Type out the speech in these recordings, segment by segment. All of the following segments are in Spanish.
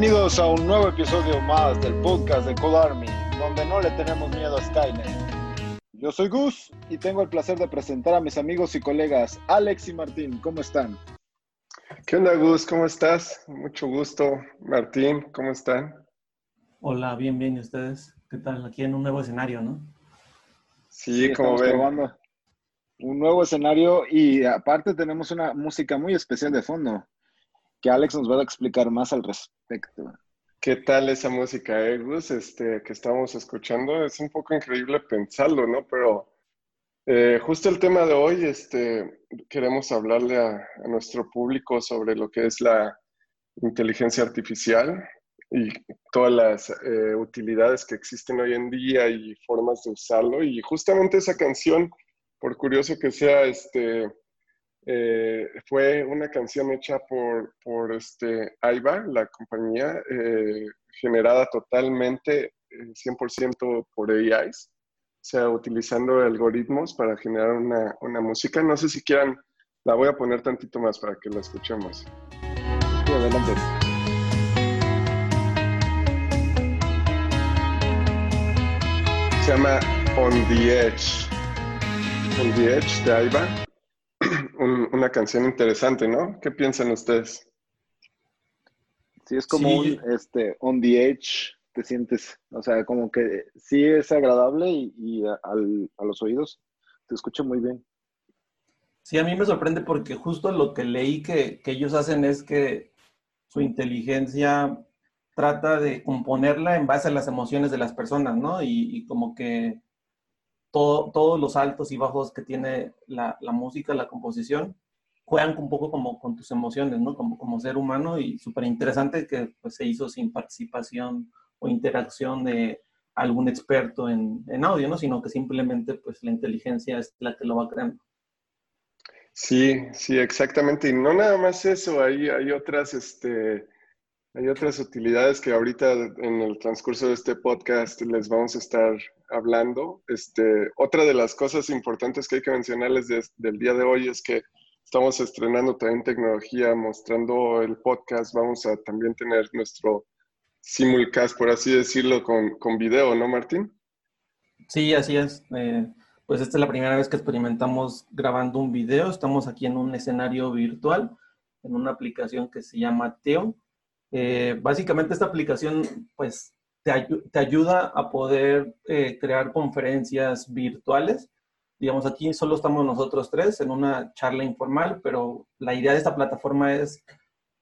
Bienvenidos a un nuevo episodio más del podcast de Code Army, donde no le tenemos miedo a Skynet. Yo soy Gus y tengo el placer de presentar a mis amigos y colegas Alex y Martín. ¿Cómo están? ¿Qué onda, Gus? ¿Cómo estás? Mucho gusto. Martín, ¿cómo están? Hola, bien, bien. ¿Y ustedes? ¿Qué tal? Aquí en un nuevo escenario, ¿no? Sí, como ven. Un nuevo escenario y aparte tenemos una música muy especial de fondo que Alex nos va a explicar más al respecto. ¿Qué tal esa música, eh, Gus? Este, que estamos escuchando? Es un poco increíble pensarlo, ¿no? Pero eh, justo el tema de hoy, este, queremos hablarle a, nuestro público sobre lo que es la inteligencia artificial y todas las eh, utilidades que existen hoy en día y formas de usarlo. Y justamente esa canción, por curioso que sea, este, eh, fue una canción hecha por, por este, Aiva, la compañía, eh, generada totalmente 100% eh, por AIs, o sea, utilizando algoritmos para generar una, una, música. No sé si quieran, la voy a poner tantito más para que la escuchemos. Sí, adelante. Se llama On the Edge. On the Edge de Aiva una canción interesante, ¿no? ¿Qué piensan ustedes? Sí, es como un este, on the edge, te sientes, o sea, como que sí es agradable y, a los oídos te escucha muy bien. Sí, a mí me sorprende porque justo lo que leí que, ellos hacen es que su inteligencia trata de componerla en base a las emociones de las personas, ¿no? y como que todos los altos y bajos que tiene la, música, la composición, juegan un poco como con tus emociones, ¿no? Como, como ser humano y súper interesante que pues, se hizo sin participación o interacción de algún experto en, en, audio, ¿no? Sino que simplemente pues la inteligencia es la que lo va creando. Sí, sí, exactamente. Y no nada más eso, hay, hay otras, este, hay otras utilidades que ahorita en el transcurso de este podcast les vamos a estar hablando. Este, otra de las cosas importantes que hay que mencionarles del día de hoy es que estamos estrenando también tecnología, mostrando el podcast. Vamos a también tener nuestro simulcast, por así decirlo, con, con video, ¿no, Martín? Sí, así es. Eh, pues esta es la primera vez que experimentamos grabando un video. Estamos aquí en un escenario virtual, en una aplicación que se llama Teo eh, básicamente esta aplicación pues te, ayuda a poder eh, crear conferencias virtuales. Digamos, aquí solo estamos nosotros tres en una charla informal, pero la idea de esta plataforma es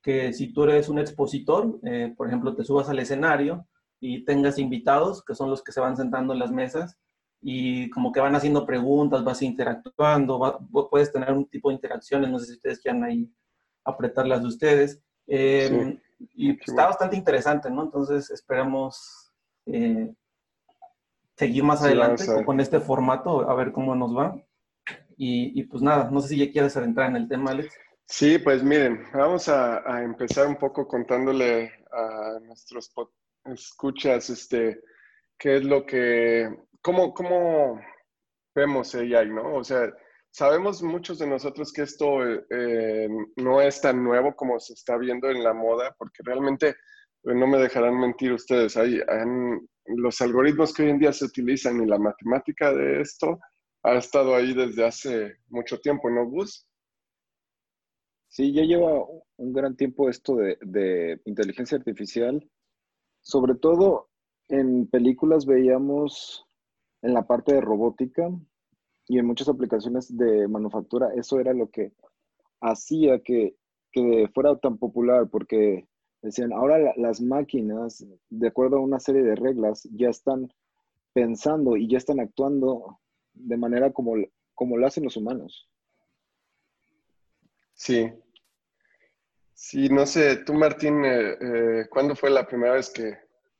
que si tú eres un expositor, eh, por ejemplo, te subas al escenario y tengas invitados, que son los que se van sentando en las mesas, y como que van haciendo preguntas, vas interactuando, puedes tener un tipo de interacciones, no sé si ustedes quieran ahí apretar las de ustedes. Eh, y está bastante interesante, ¿no? Entonces esperamos eh, seguir más adelante con este formato, a ver cómo nos va. Y, pues nada, no sé si ya quieres entrar en el tema, Alex. Sí, pues miren, vamos a, empezar un poco contándole a nuestros escuchas, este, qué es lo que, cómo, cómo vemos AI, ¿no? O sea, sabemos muchos de nosotros que esto eh, no es tan nuevo como se está viendo en la moda, porque realmente eh, no me dejarán mentir ustedes, hay, los algoritmos que hoy en día se utilizan y la matemática de esto ha estado ahí desde hace mucho tiempo, ¿no, Gus? Sí, ya lleva un gran tiempo esto de, de inteligencia artificial. Sobre todo en películas veíamos en la parte de robótica, y en muchas aplicaciones de manufactura eso era lo que hacía que, fuera tan popular porque decían, ahora las máquinas, de acuerdo a una serie de reglas, ya están pensando y ya están actuando de manera como, como lo hacen los humanos. Sí. Sí, no sé, tú Martín, eh, eh, ¿cuándo fue la primera vez que,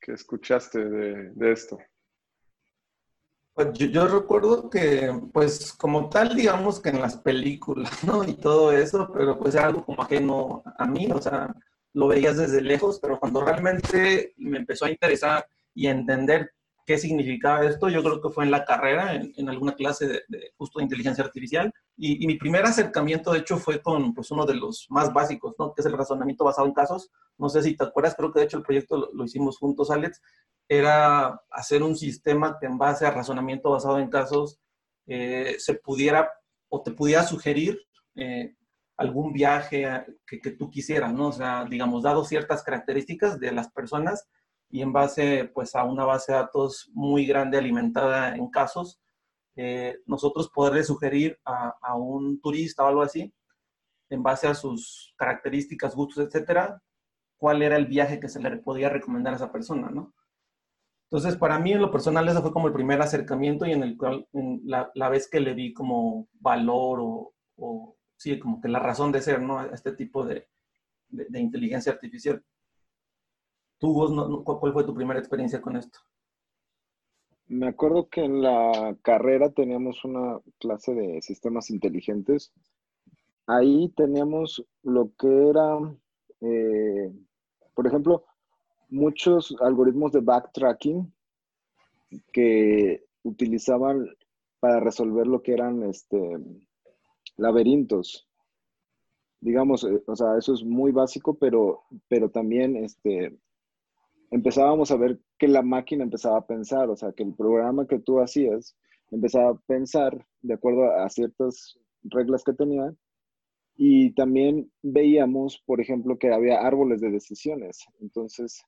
escuchaste de, de esto? Pues yo, recuerdo que, pues como tal, digamos que en las películas, ¿no? Y todo eso, pero pues era algo como ajeno a mí, o sea, lo veías desde lejos, pero cuando realmente me empezó a interesar y a entender qué significaba esto, yo creo que fue en la carrera, en, alguna clase de, justo de inteligencia artificial. Y, mi primer acercamiento, de hecho, fue con pues, uno de los más básicos, ¿no? que es el razonamiento basado en casos. No sé si te acuerdas, creo que de hecho el proyecto lo, hicimos juntos, Alex. Era hacer un sistema que en base a razonamiento basado en casos eh, se pudiera o te pudiera sugerir eh, algún viaje que, que, tú quisieras, ¿no? O sea, digamos, dado ciertas características de las personas, y en base pues a una base de datos muy grande alimentada en casos, eh, nosotros poderle sugerir a, un turista o algo así, en base a sus características, gustos, etcétera, cuál era el viaje que se le podía recomendar a esa persona, ¿no? Entonces, para mí en lo personal, ese fue como el primer acercamiento y en el cual, la, la, vez que le di como valor o, sí, como que la razón de ser, ¿no? Este tipo de, de, inteligencia artificial. ¿Tú, cuál fue tu primera experiencia con esto? Me acuerdo que en la carrera teníamos una clase de sistemas inteligentes. Ahí teníamos lo que era, eh, por ejemplo, muchos algoritmos de backtracking que utilizaban para resolver lo que eran este, laberintos. Digamos, eh, o sea, eso es muy básico, pero, pero también este, empezábamos a ver que la máquina empezaba a pensar, o sea, que el programa que tú hacías empezaba a pensar de acuerdo a ciertas reglas que tenía. Y también veíamos, por ejemplo, que había árboles de decisiones. Entonces,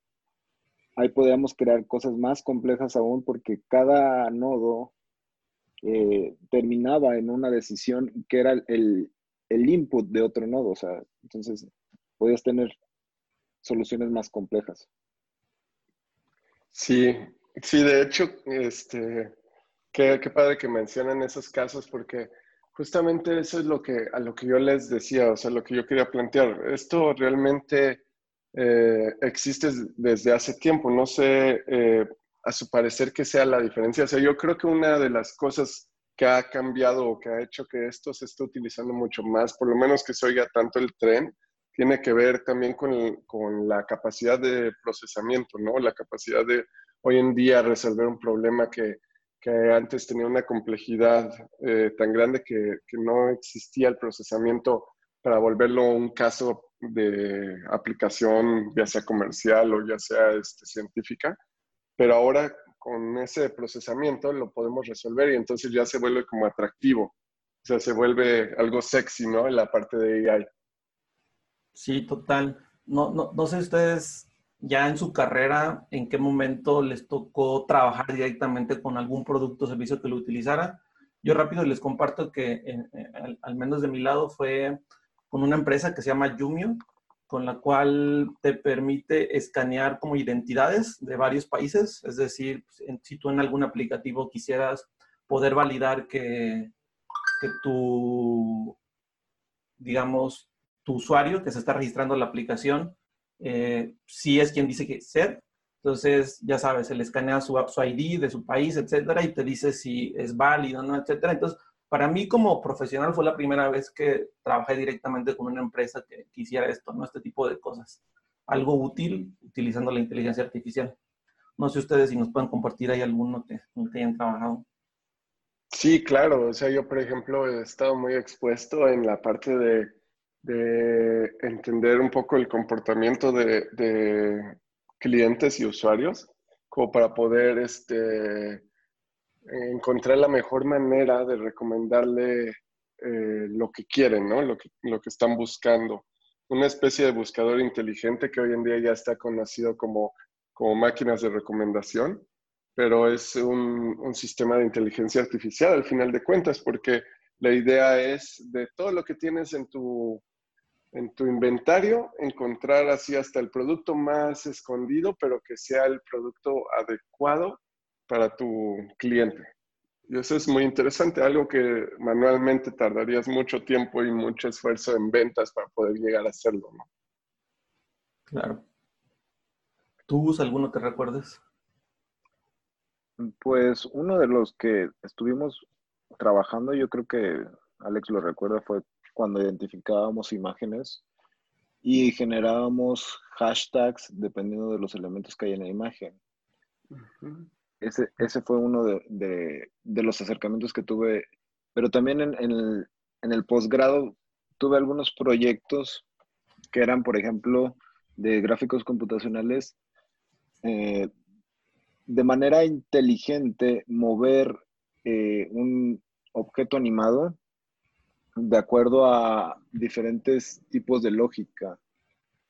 ahí podíamos crear cosas más complejas aún porque cada nodo eh, terminaba en una decisión que era el, el input de otro nodo. O sea, entonces podías tener soluciones más complejas. Sí, sí, de hecho, este, qué, qué padre que mencionan esos casos porque justamente eso es lo que, a lo que yo les decía, o sea, lo que yo quería plantear. Esto realmente eh, existe desde hace tiempo, no sé eh, a su parecer que sea la diferencia. O sea, yo creo que una de las cosas que ha cambiado o que ha hecho que esto se esté utilizando mucho más, por lo menos que se oiga tanto el tren, tiene que ver también con, con, la capacidad de procesamiento, ¿no? La capacidad de hoy en día resolver un problema que, que antes tenía una complejidad eh, tan grande que, que, no existía el procesamiento para volverlo un caso de aplicación, ya sea comercial o ya sea este, científica. Pero ahora con ese procesamiento lo podemos resolver y entonces ya se vuelve como atractivo. O sea, se vuelve algo sexy, ¿no? En la parte de AI. Sí, total. No, no, no sé ustedes ya en su carrera, en qué momento les tocó trabajar directamente con algún producto o servicio que lo utilizara. Yo rápido les comparto que al, menos de mi lado fue con una empresa que se llama Yumio, con la cual te permite escanear como identidades de varios países. Es decir, si tú en algún aplicativo quisieras poder validar que, que tu, digamos, tu usuario que se está registrando la aplicación, eh, si es quien dice que ser. Entonces, ya sabes, le escanea su, su ID de su país, etcétera, y te dice si es válido, ¿no? Etcétera. Entonces, para mí como profesional fue la primera vez que trabajé directamente con una empresa que quisiera esto, ¿no? Este tipo de cosas. Algo útil utilizando la inteligencia artificial. No sé ustedes si nos pueden compartir ahí alguno que, que hayan trabajado. Sí, claro. O sea, yo, por ejemplo, he estado muy expuesto en la parte de de entender un poco el comportamiento de, clientes y usuarios, como para poder este, encontrar la mejor manera de recomendarle eh, lo que quieren, ¿no? Lo que, lo que están buscando. Una especie de buscador inteligente que hoy en día ya está conocido como, como máquinas de recomendación, pero es un, un sistema de inteligencia artificial al final de cuentas, porque la idea es de todo lo que tienes en tu, en tu inventario, encontrar así hasta el producto más escondido, pero que sea el producto adecuado para tu cliente. Y eso es muy interesante, algo que manualmente tardarías mucho tiempo y mucho esfuerzo en ventas para poder llegar a hacerlo, ¿no? Claro. ¿Tú usas alguno que recuerdes? Pues uno de los que estuvimos trabajando, yo creo que Alex lo recuerda, fue cuando identificábamos imágenes y generábamos hashtags dependiendo de los elementos que hay en la imagen. Ese, ese fue uno de, los acercamientos que tuve, pero también en, el, en el posgrado tuve algunos proyectos que eran, por ejemplo, de gráficos computacionales, eh, de manera inteligente mover eh, un objeto animado de acuerdo a diferentes tipos de lógica.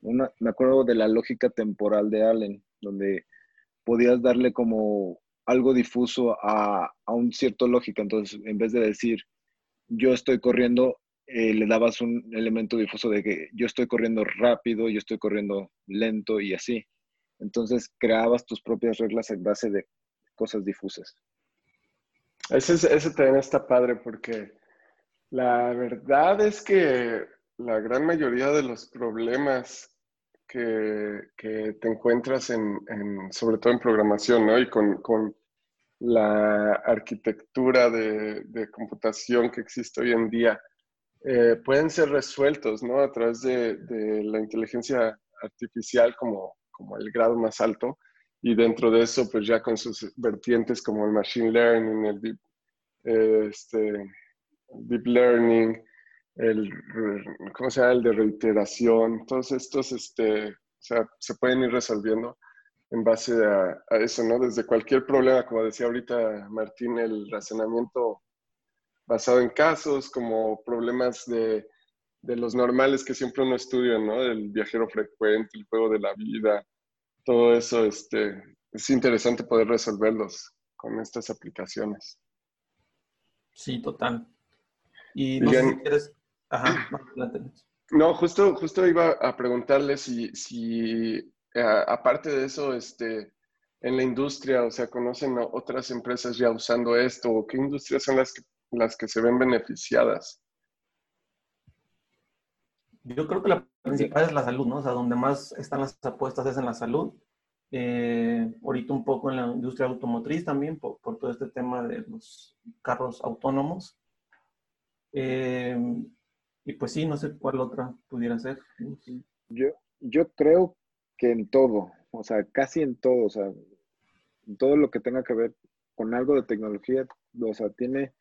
Una, me acuerdo de la lógica temporal de Allen, donde podías darle como algo difuso a, a un cierto lógica. Entonces, en vez de decir yo estoy corriendo, eh, le dabas un elemento difuso de que yo estoy corriendo rápido, yo estoy corriendo lento y así. Entonces creabas tus propias reglas en base de cosas difusas. Ese, ese también está padre porque la verdad es que la gran mayoría de los problemas que, te encuentras en, en, sobre todo en programación, ¿no? Y con, con la arquitectura de, de, computación que existe hoy en día, eh, pueden ser resueltos, ¿no? A través de, de, la inteligencia artificial como, como el grado más alto y dentro de eso, pues ya con sus vertientes como el machine learning, el deep, eh, este, deep learning, el, ¿cómo se llama? El de reiteración, todos estos, este, o sea, se pueden ir resolviendo en base a, eso, ¿no? Desde cualquier problema, como decía ahorita Martín, el razonamiento basado en casos, como problemas de, de los normales que siempre uno estudia, ¿no? El viajero frecuente, el juego de la vida, todo eso, este, es interesante poder resolverlos con estas aplicaciones. Sí, total. Y no sé si quieres... Ajá, no, justo, justo iba a preguntarle si, si eh, aparte de eso, este, en la industria, o sea, conocen otras empresas ya usando esto, o qué industrias son las que, las que se ven beneficiadas. Yo creo que la principal es la salud, ¿no? O sea, donde más están las apuestas es en la salud. Eh, ahorita un poco en la industria automotriz también, por, por todo este tema de los carros autónomos. Eh, y pues sí, no sé cuál otra pudiera ser. Yo, yo creo que en todo, o sea, casi en todo, o sea, en todo lo que tenga que ver con algo de tecnología, o sea, tiene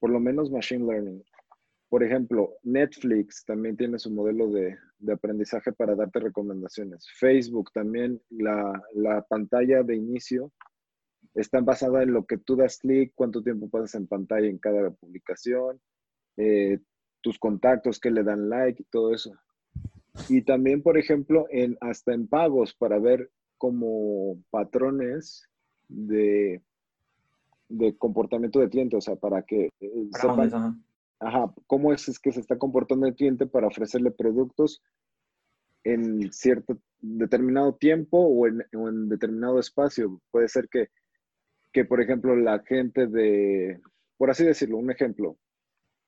por lo menos machine learning. Por ejemplo, Netflix también tiene su modelo de, de aprendizaje para darte recomendaciones. Facebook también, la, la, pantalla de inicio está basada en lo que tú das clic, cuánto tiempo pasas en pantalla en cada publicación, eh, tus contactos que le dan like y todo eso. Y también, por ejemplo, en, hasta en pagos para ver como patrones de, de comportamiento de cliente, o sea, para que eh, sepan ajá, cómo es, es, que se está comportando el cliente para ofrecerle productos en cierto determinado tiempo o en, o en determinado espacio. Puede ser que, que, por ejemplo, la gente de, por así decirlo, un ejemplo,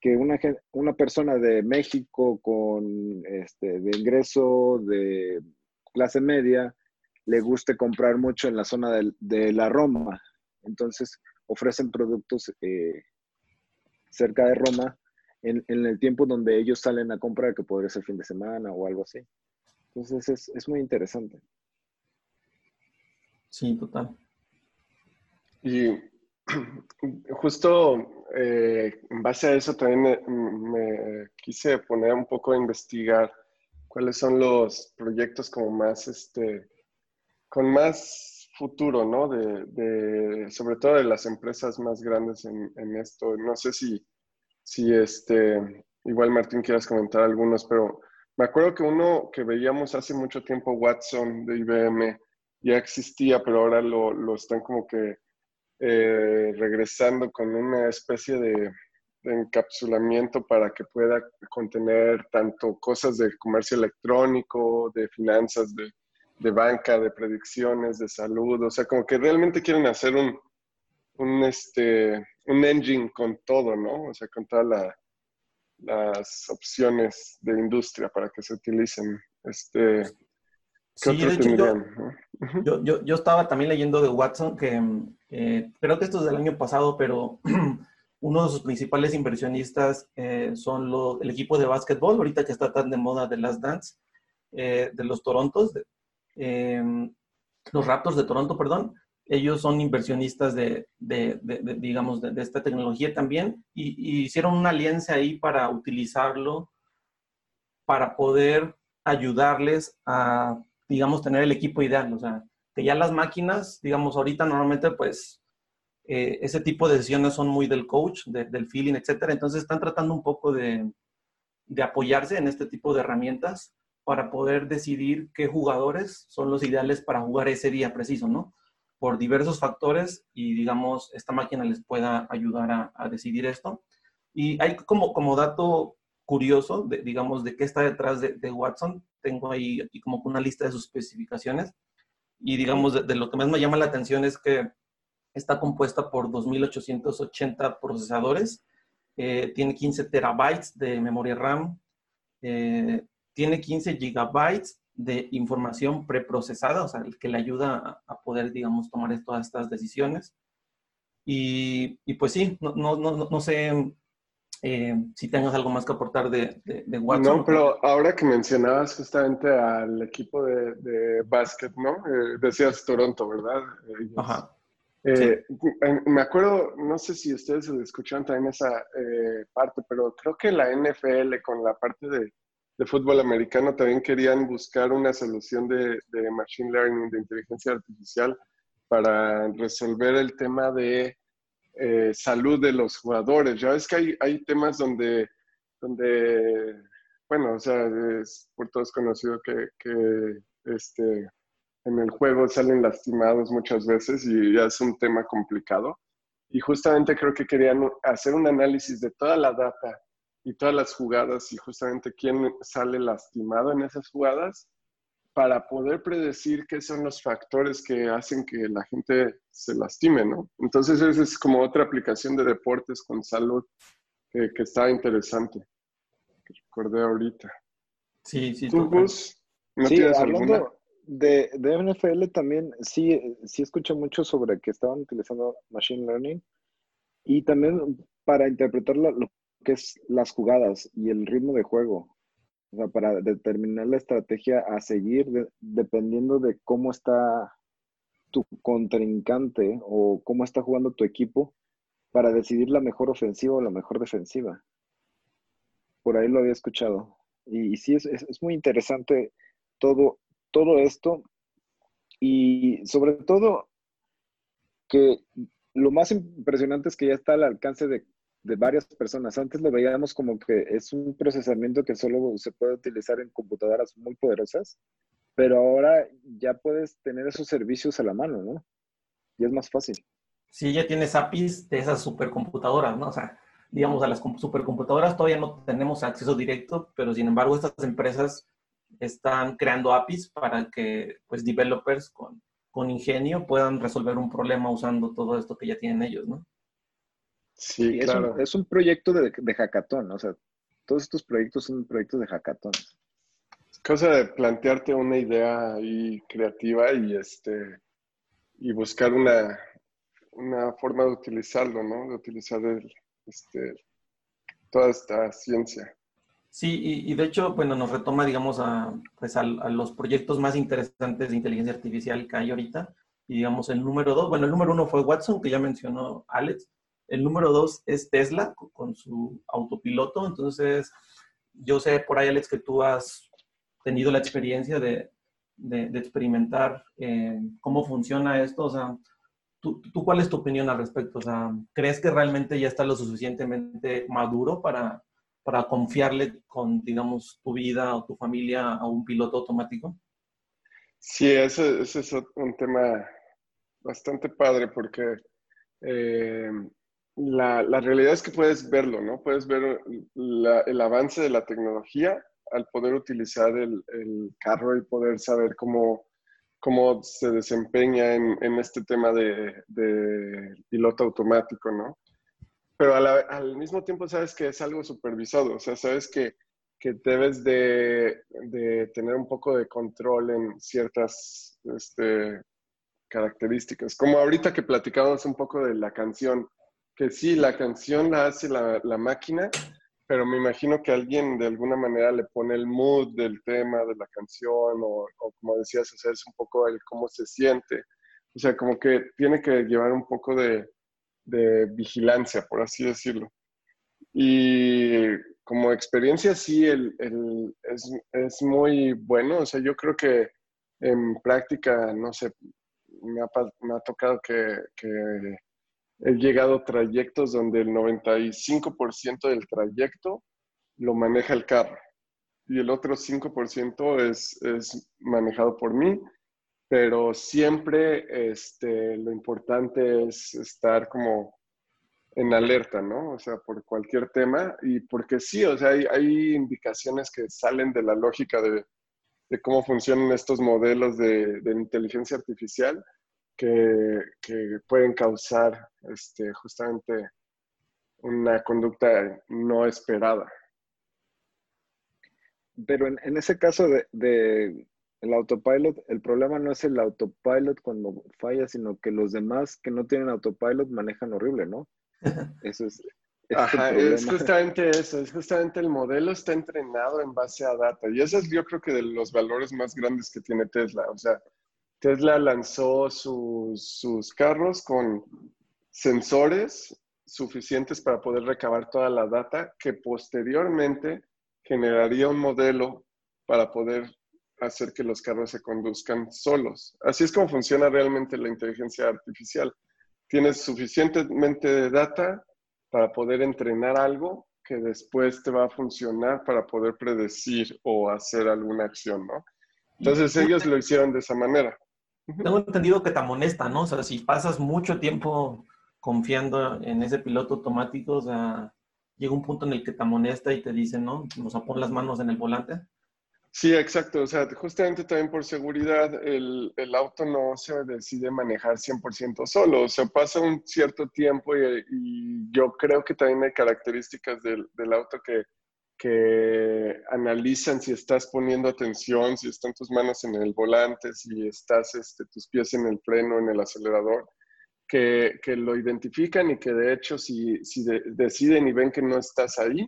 que una, una persona de México con este, de ingreso de clase media le guste comprar mucho en la zona de, la Roma. Entonces ofrecen productos eh, cerca de Roma en, el tiempo donde ellos salen a comprar, que podría ser fin de semana o algo así. Entonces es, es muy interesante. Sí, total. Y justo eh, en base a eso también me, quise poner un poco a investigar cuáles son los proyectos como más, este, con más futuro, ¿no? De, sobre todo de las empresas más grandes en, esto. No sé si, si este, igual Martín quieras comentar algunos, pero me acuerdo que uno que veíamos hace mucho tiempo, Watson de IBM, ya existía, pero ahora lo, lo están como que eh, regresando con una especie de, encapsulamiento para que pueda contener tanto cosas de comercio electrónico, de finanzas, de, banca, de predicciones, de salud, o sea, como que realmente quieren hacer un, un, este, un engine con todo, ¿no? O sea, con todas las opciones de industria para que se utilicen. Este, sí, hecho, yo, yo, estaba también leyendo de Watson que eh, creo que esto es del año pasado, pero uno de sus principales inversionistas eh, son el equipo de básquetbol, ahorita que está tan de moda de las Dance, eh, de los Torontos, los Raptors de Toronto, perdón. ellos son inversionistas de, digamos, de, esta tecnología también y, hicieron una alianza ahí para utilizarlo, para poder ayudarles a, digamos, tener el equipo ideal. O sea, que ya las máquinas, digamos, ahorita normalmente pues eh, ese tipo de decisiones son muy del coach, del feeling, etcétera. Entonces están tratando un poco de, de apoyarse en este tipo de herramientas para poder decidir qué jugadores son los ideales para jugar ese día preciso, ¿no? por diversos factores y, digamos, esta máquina les pueda ayudar a, decidir esto. Y hay como, como dato curioso, digamos, de qué está detrás de, Watson. Tengo ahí como una lista de sus especificaciones. Y, digamos, de, lo que más me llama la atención es que está compuesta por 2.880 procesadores, eh, tiene 15 terabytes de memoria RAM, eh, tiene 15 gigabytes de información preprocesada, o sea, que le ayuda a, poder, digamos, tomar todas estas decisiones. Y, pues sí, no, no, no sé eh, si tengas algo más que aportar de, de, Watson. No, pero ahora que mencionabas justamente al equipo de, de básquet, ¿no? Eh, decías Toronto, ¿verdad? Ajá. Eh, me acuerdo, no sé si ustedes escucharon también esa parte, pero creo que la NFL con la parte de de fútbol americano también querían buscar una solución de, machine learning, de inteligencia artificial, para resolver el tema de eh, salud de los jugadores. Ya ves que hay, hay temas donde, donde, bueno, o sea, es por todos conocido que, este, en el juego salen lastimados muchas veces y ya es un tema complicado. Y justamente creo que querían hacer un análisis de toda la data y todas las jugadas y justamente quién sale lastimado en esas jugadas para poder predecir qué son los factores que hacen que la gente se lastime, ¿no? Entonces esa es como otra aplicación de deportes con salud que, está interesante, que recordé ahorita. Sí, sí. ¿Tú, ¿no sí, hablando De, de NFL también, sí, sí escucho mucho sobre que estaban utilizando Machine Learning y también para interpretar lo, que es las jugadas y el ritmo de juego. O sea, para determinar la estrategia a seguir dependiendo de cómo está tu contrincante o cómo está jugando tu equipo para decidir la mejor ofensiva o la mejor defensiva. Por ahí lo había escuchado. Y, sí, es, es, muy interesante todo, todo esto. Y sobre todo que lo más impresionante es que ya está al alcance de de varias personas. Antes lo veíamos como que es un procesamiento que solo se puede utilizar en computadoras muy poderosas, pero ahora ya puedes tener esos servicios a la mano, ¿no? Y es más fácil. Sí, ya tienes APIs de esas supercomputadoras, ¿no? O sea, digamos, a las supercomputadoras todavía no tenemos acceso directo, pero sin embargo estas empresas están creando APIs para que, pues, developers con, con ingenio puedan resolver un problema usando todo esto que ya tienen ellos, ¿no? Sí, es claro. Un, es un proyecto de, de hackathon, o sea, todos estos proyectos son proyectos de hackathon. Es cosa de plantearte una idea ahí creativa y este y buscar una, una forma de utilizarlo, ¿no? De utilizar el, este, toda esta ciencia. Sí, y, de hecho, bueno, nos retoma, digamos, a, pues a, a, los proyectos más interesantes de inteligencia artificial que hay ahorita. Y digamos, el número dos, bueno, el número uno fue Watson, que ya mencionó Alex, el número dos es Tesla con su autopiloto. Entonces, yo sé por ahí, Alex, que tú has tenido la experiencia de, experimentar eh, cómo funciona esto. O sea, ¿tú, cuál es tu opinión al respecto? O sea, ¿crees que realmente ya está lo suficientemente maduro para, para confiarle con, digamos, tu vida o tu familia a un piloto automático? Sí, ese, es un tema bastante padre porque eh, la, la, realidad es que puedes verlo, ¿no? Puedes ver el avance de la tecnología al poder utilizar el, carro y poder saber cómo, cómo se desempeña en, este tema de, piloto automático, ¿no? Pero al mismo tiempo sabes que es algo supervisado, o sea, sabes que, que debes de, de, tener un poco de control en ciertas este, características. Como ahorita que platicamos un poco de la canción, que sí, la canción la hace la, la, máquina, pero me imagino que alguien de alguna manera le pone el mood del tema de la canción o, como decías, o sea, es un poco el cómo se siente. O sea, como que tiene que llevar un poco de, de vigilancia, por así decirlo. Y como experiencia, sí, el, el, es, es, muy bueno. O sea, yo creo que en práctica, no sé, me ha, me ha tocado que, que, he llegado a trayectos donde el 95% del trayecto lo maneja el carro y el otro 5% es, es manejado por mí, pero siempre este, lo importante es estar como en alerta, ¿no? O sea, por cualquier tema y porque sí, o sea, hay, hay indicaciones que salen de la lógica de, de cómo funcionan estos modelos de, de inteligencia artificial que, que, pueden causar este, justamente una conducta no esperada. Pero en, en ese caso de, de, el autopilot, el problema no es el autopilot cuando falla, sino que los demás que no tienen autopilot manejan horrible, ¿no? Eso es. Ajá, es justamente eso, es justamente el modelo está entrenado en base a data. Y ese es yo creo que de los valores más grandes que tiene Tesla. O sea, Tesla lanzó sus, sus carros con sensores suficientes para poder recabar toda la data que posteriormente generaría un modelo para poder hacer que los carros se conduzcan solos. Así es como funciona realmente la inteligencia artificial tienes suficientemente data para poder entrenar algo que después te va a funcionar para poder predecir o hacer alguna acción, ¿no? Entonces ellos lo hicieron de esa manera. Tengo entendido que te amonesta, ¿no? O sea, si pasas mucho tiempo confiando en ese piloto automático, o sea, llega un punto en el que te amonesta y te dice, ¿no? Nos pon las manos en el volante. Sí, exacto. O sea, justamente también por seguridad, el, el auto no se decide manejar 100% solo. O sea, pasa un cierto tiempo y, y yo creo que también hay características del, del auto que, que, analizan si estás poniendo atención, si están tus manos en el volante, si estás este, tus pies en el freno, en el acelerador, que, que lo identifican y que de hecho si, si de, deciden y ven que no estás ahí,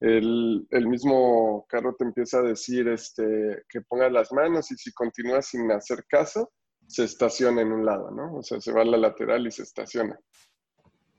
el, el, mismo carro te empieza a decir este, que pongas las manos y si continúas sin hacer caso, se estaciona en un lado, ¿no? O sea, se va a la lateral y se estaciona.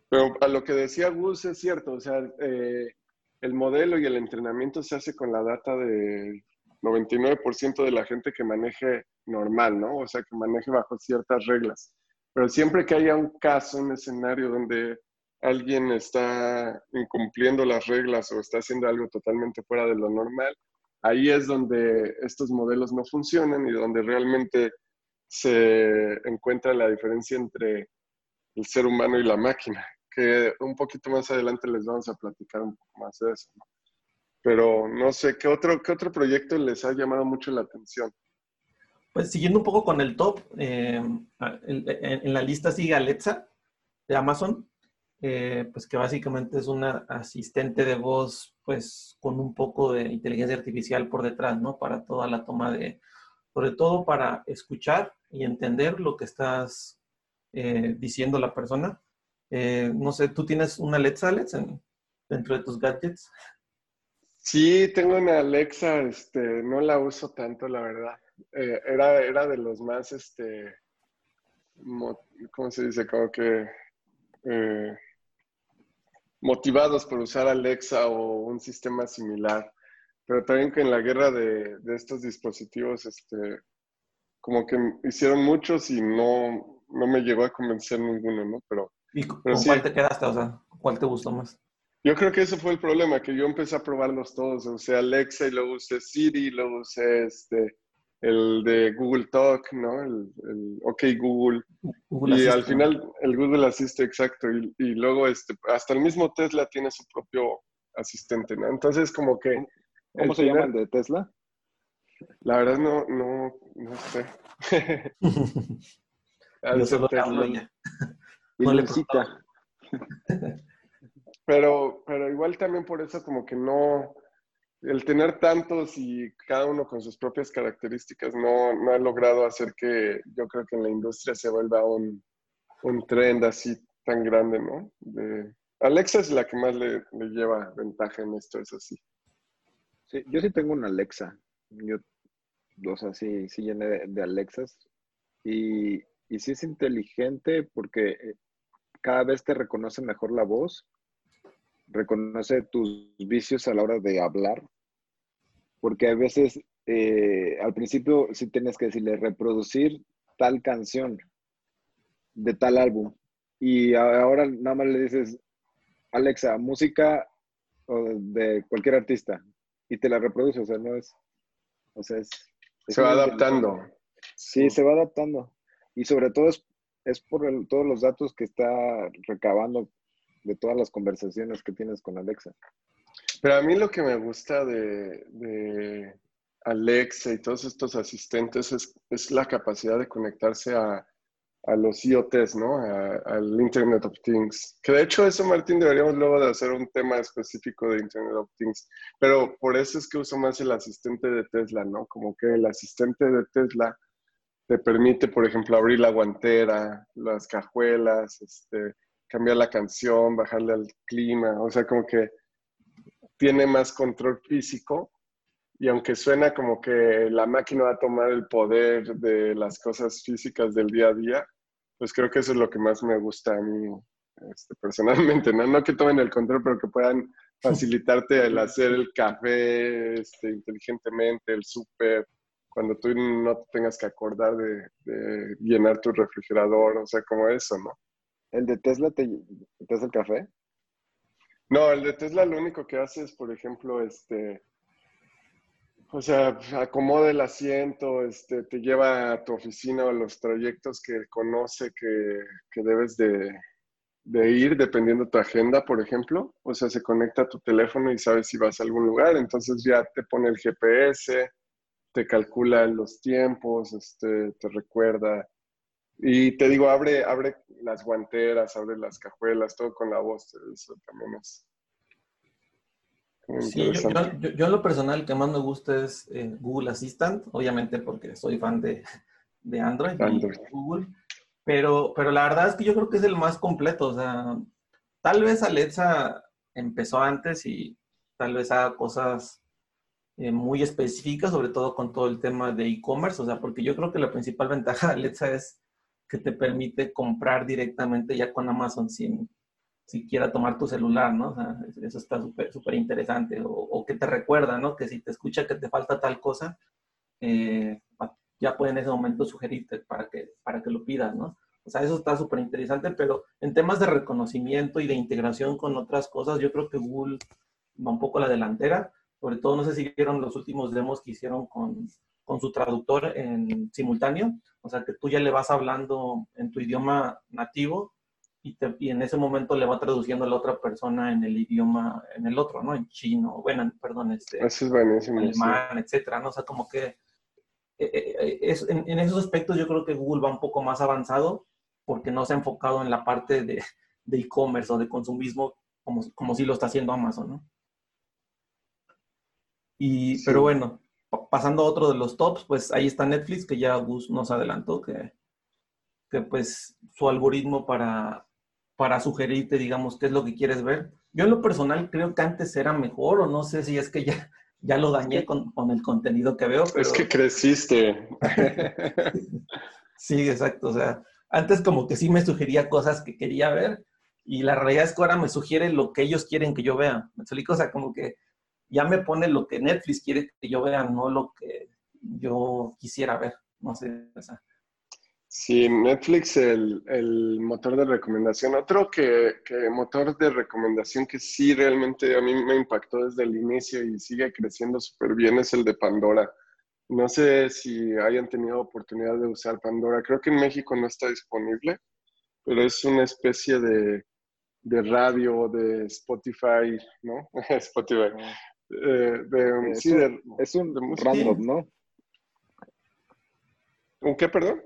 Pero a lo que decía Gus es cierto, o sea, eh, el modelo y el entrenamiento se hace con la data del 99% de la gente que maneje normal, ¿no? O sea, que maneje bajo ciertas reglas. Pero siempre que haya un caso, un escenario donde alguien está incumpliendo las reglas o está haciendo algo totalmente fuera de lo normal, ahí es donde estos modelos no funcionan y donde realmente se encuentra la diferencia entre el ser humano y la máquina, que un poquito más adelante les vamos a platicar un poco más de eso. ¿no? Pero no sé, ¿qué otro, ¿qué otro proyecto les ha llamado mucho la atención? Pues siguiendo un poco con el top, eh, en, en, la lista sigue Alexa de Amazon, eh, pues que básicamente es una asistente de voz, pues con un poco de inteligencia artificial por detrás, ¿no? Para toda la toma de, sobre todo para escuchar y entender lo que estás eh, diciendo la persona. Eh, no sé, ¿tú tienes una Alexa, Alex, en, dentro de tus gadgets? Sí, tengo una Alexa, este, no la uso tanto, la verdad. era, era de los más, este, ¿cómo se dice? Como que motivados por usar Alexa o un sistema similar. Pero también que en la guerra de, de estos dispositivos, este, como que hicieron muchos y no, no me llegó a convencer ninguno, ¿no? Pero, ¿Y con pero cuál te quedaste? O sea, ¿cuál te gustó más? Yo creo que ese fue el problema, que yo empecé a probarlos todos. Usé Alexa y luego usé Siri, luego usé este, el de Google Talk, ¿no? El, el OK Google. Google y al final el Google asiste, exacto. Y, y, luego este, hasta el mismo Tesla tiene su propio asistente, ¿no? Entonces como que... ¿Cómo se llama el de Tesla? La verdad no, no, no sé. Yo solo Tesla. No le cita. pero, pero igual también por eso como que no el tener tantos y cada uno con sus propias características no, no ha logrado hacer que yo creo que en la industria se vuelva un, un trend así tan grande, ¿no? De, Alexa es la que más le, le, lleva ventaja en esto, es así. Sí, yo sí tengo una Alexa. Yo, o sea, sí, sí llené de, de Alexas. Y, y sí es inteligente porque eh, cada vez te reconoce mejor la voz, reconoce tus vicios a la hora de hablar, porque a veces eh, al principio sí tienes que decirle reproducir tal canción de tal álbum y ahora nada más le dices Alexa, música de cualquier artista y te la reproduce, o sea, no es, o sea, es... se va adaptando. Sí, se va adaptando. Y sobre todo es, es por todos los datos que está recabando de todas las conversaciones que tienes con Alexa. Pero a mí lo que me gusta de, Alexa y todos estos asistentes es, la capacidad de conectarse a, a los IoTs, ¿no? al Internet of Things. Que de hecho eso, Martín, deberíamos luego de hacer un tema específico de Internet of Things. Pero por eso es que uso más el asistente de Tesla, ¿no? Como que el asistente de Tesla te permite, por ejemplo, abrir la guantera, las cajuelas, este, cambiar la canción, bajarle al clima. O sea, como que tiene más control físico y aunque suena como que la máquina va a tomar el poder de las cosas físicas del día a día, pues creo que eso es lo que más me gusta a mí este, personalmente, ¿no? No que tomen el control, pero que puedan facilitarte el hacer el café este, inteligentemente, el súper, cuando tú no te tengas que acordar de, de, llenar tu refrigerador, o sea, como eso, ¿no? ¿El de Tesla te, te hace el café? No, el de Tesla lo único que hace es, por ejemplo, este, o sea, acomoda el asiento, este, te lleva a tu oficina o a los trayectos que conoce que, debes de, ir dependiendo de tu agenda, por ejemplo. O sea, se conecta a tu teléfono y sabes si vas a algún lugar, entonces ya te pone el GPS, te calcula los tiempos, este, te recuerda. Y te digo, abre, abre las guanteras, abre las cajuelas, todo con la voz. Eso también es, Sí, yo, yo, lo personal que más me gusta es eh, Google Assistant, obviamente porque soy fan de, de Android, Y Google, pero, pero la verdad es que yo creo que es el más completo, o sea, tal vez Alexa empezó antes y tal vez haga cosas eh, muy específicas, sobre todo con todo el tema de e-commerce, o sea, porque yo creo que la principal ventaja de Alexa es que te permite comprar directamente ya con Amazon sin, si quiera tomar tu celular, ¿no? O sea, eso está súper súper interesante. O, que te recuerda, ¿no? Que si te escucha que te falta tal cosa, eh, ya puede en ese momento sugerirte para que, para que lo pidas, ¿no? O sea, eso está súper interesante, pero en temas de reconocimiento y de integración con otras cosas, yo creo que Google va un poco a la delantera. Sobre todo, no sé si vieron los últimos demos que hicieron con, con su traductor en simultáneo. O sea, que tú ya le vas hablando en tu idioma nativo y, en ese momento le va traduciendo a la otra persona en el idioma, en el otro, ¿no? En chino, bueno, perdón, este, Eso es buenísimo, alemán, etcétera, ¿no? O sea, como que eh, eh, eh, es, en, esos aspectos yo creo que Google va un poco más avanzado porque no se ha enfocado en la parte de e-commerce o de consumismo como, como si lo está haciendo Amazon, ¿no? Y, pero bueno, pasando a otro de los tops, pues ahí está Netflix, que ya Gus nos adelantó, que, que pues su algoritmo para, para sugerirte, digamos, qué es lo que quieres ver. Yo en lo personal creo que antes era mejor o no sé si es que ya, ya lo dañé con, el contenido que veo. Pero... Es que creciste. sí, exacto. O sea, antes como que sí me sugería cosas que quería ver y la realidad es que ahora me sugiere lo que ellos quieren que yo vea. ¿Me explico? O sea, como que ya me pone lo que Netflix quiere que yo vea, no lo que yo quisiera ver. No sé, o sea. Sí, Netflix, el, el, motor de recomendación. Otro que, que, motor de recomendación que sí realmente a mí me impactó desde el inicio y sigue creciendo súper bien es el de Pandora. No sé si hayan tenido oportunidad de usar Pandora. Creo que en México no está disponible, pero es una especie de, de radio, de Spotify, ¿no? Spotify. Eh, de, sí, es un random, ¿no? ¿Un qué, perdón?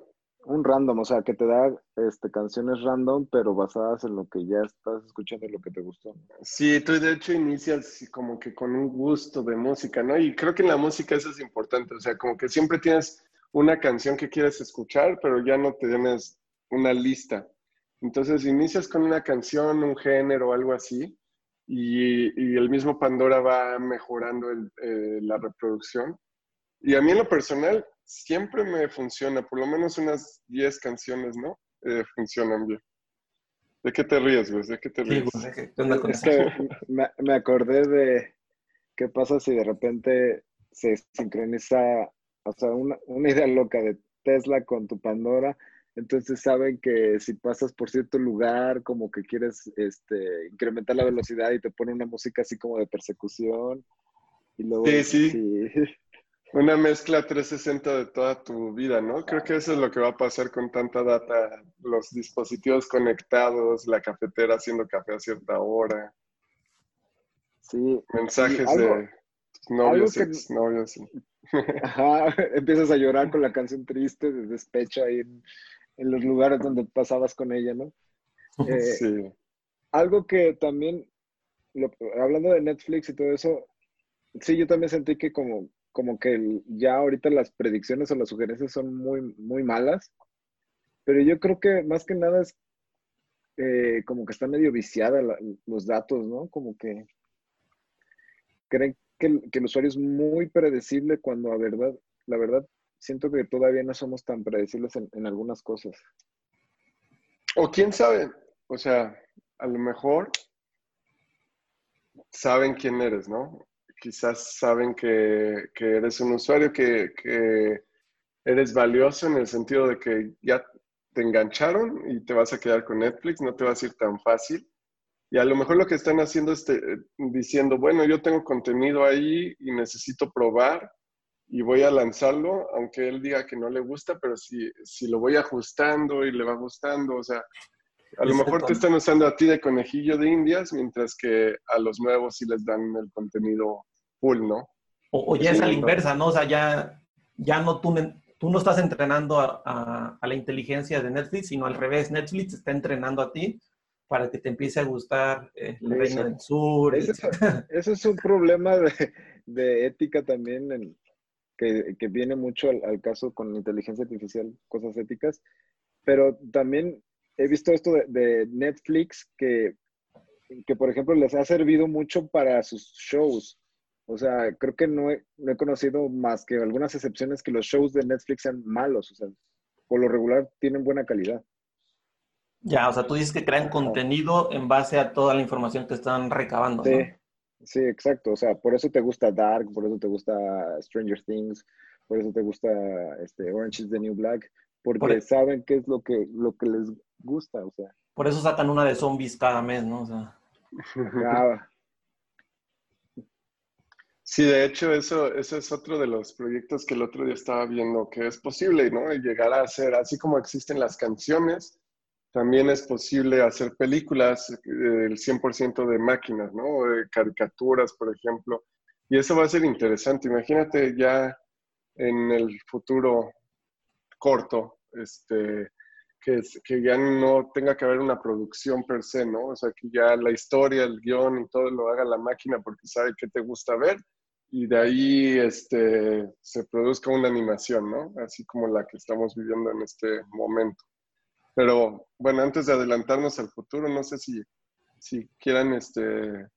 un random, o sea, que te da este, canciones random, pero basadas en lo que ya estás escuchando y lo que te gustó. Sí, tú de hecho inicias como que con un gusto de música, ¿no? Y creo que en la música eso es importante, o sea, como que siempre tienes una canción que quieres escuchar, pero ya no tienes una lista. Entonces inicias con una canción, un género, algo así, y, el mismo Pandora va mejorando eh, la reproducción. Y a mí en lo personal, siempre me funciona, por lo menos unas 10 canciones, ¿no? Eh, funcionan bien. ¿De qué te ríes, güey? ¿De qué te ríes? es que me, me acordé de qué pasa si de repente se sincroniza, o sea, una, una idea loca de Tesla con tu Pandora, entonces saben que si pasas por cierto lugar, como que quieres este, incrementar la velocidad y te pone una música así como de persecución. Y luego, sí, sí. Una mezcla 360 de toda tu vida, ¿no? Creo que eso es lo que va a pasar con tanta data, los dispositivos conectados, la cafetera haciendo café a cierta hora. Sí. Mensajes de novios, ex novios. Ajá, empiezas a llorar con la canción triste de despecho ahí en, los lugares donde pasabas con ella, ¿no? Eh, sí. Algo que también, hablando de Netflix y todo eso, sí, yo también sentí que como como que ya ahorita las predicciones o las sugerencias son muy, muy malas, pero yo creo que más que nada es eh, como que está medio viciada los datos, ¿no? Como que creen que, que, el usuario es muy predecible cuando a verdad, la verdad, siento que todavía no somos tan predecibles en, en algunas cosas. O quién sabe, o sea, a lo mejor saben quién eres, ¿no? quizás saben que, eres un usuario que, eres valioso en el sentido de que ya te engancharon y te vas a quedar con Netflix, no te va a ser tan fácil. Y a lo mejor lo que están haciendo es diciendo, bueno, yo tengo contenido ahí y necesito probar y voy a lanzarlo, aunque él diga que no le gusta, pero si, si lo voy ajustando y le va gustando, o sea, a lo mejor te están usando a ti de conejillo de indias, mientras que a los nuevos sí les dan el contenido full, ¿no? O, ya es a la inversa, ¿no? O sea, ya, ya no tú, tú no estás entrenando a, la inteligencia de Netflix, sino al revés, Netflix está entrenando a ti para que te empiece a gustar eh, el Reino del Sur. Ese, es un problema de, ética también, que, viene mucho al, caso con la inteligencia artificial, cosas éticas, pero también he visto esto de, Netflix que, que, por ejemplo, les ha servido mucho para sus shows. O sea, creo que no he, no he, conocido más que algunas excepciones que los shows de Netflix sean malos. O sea, por lo regular tienen buena calidad. Ya, o sea, tú dices que crean contenido en base a toda la información que están recabando. Sí, sí, exacto. O sea, por eso te gusta Dark, por eso te gusta Stranger Things, por eso te gusta este, Orange is the New Black, porque saben qué es lo que, lo que les gusta, o sea. Por eso sacan una de zombies cada mes, ¿no? O sea. Sí, de hecho, eso, eso es otro de los proyectos que el otro día estaba viendo, que es posible, ¿no? llegar a hacer, así como existen las canciones, también es posible hacer películas del eh, 100% de máquinas, ¿no? De caricaturas, por ejemplo. Y eso va a ser interesante. Imagínate ya en el futuro corto, este, que, que ya no tenga que haber una producción per se, ¿no? O sea, que ya la historia, el guion y todo lo haga la máquina porque sabe qué te gusta ver y de ahí este, se produzca una animación, ¿no? Así como la que estamos viviendo en este momento. Pero bueno, antes de adelantarnos al futuro, no sé si, si quieran este,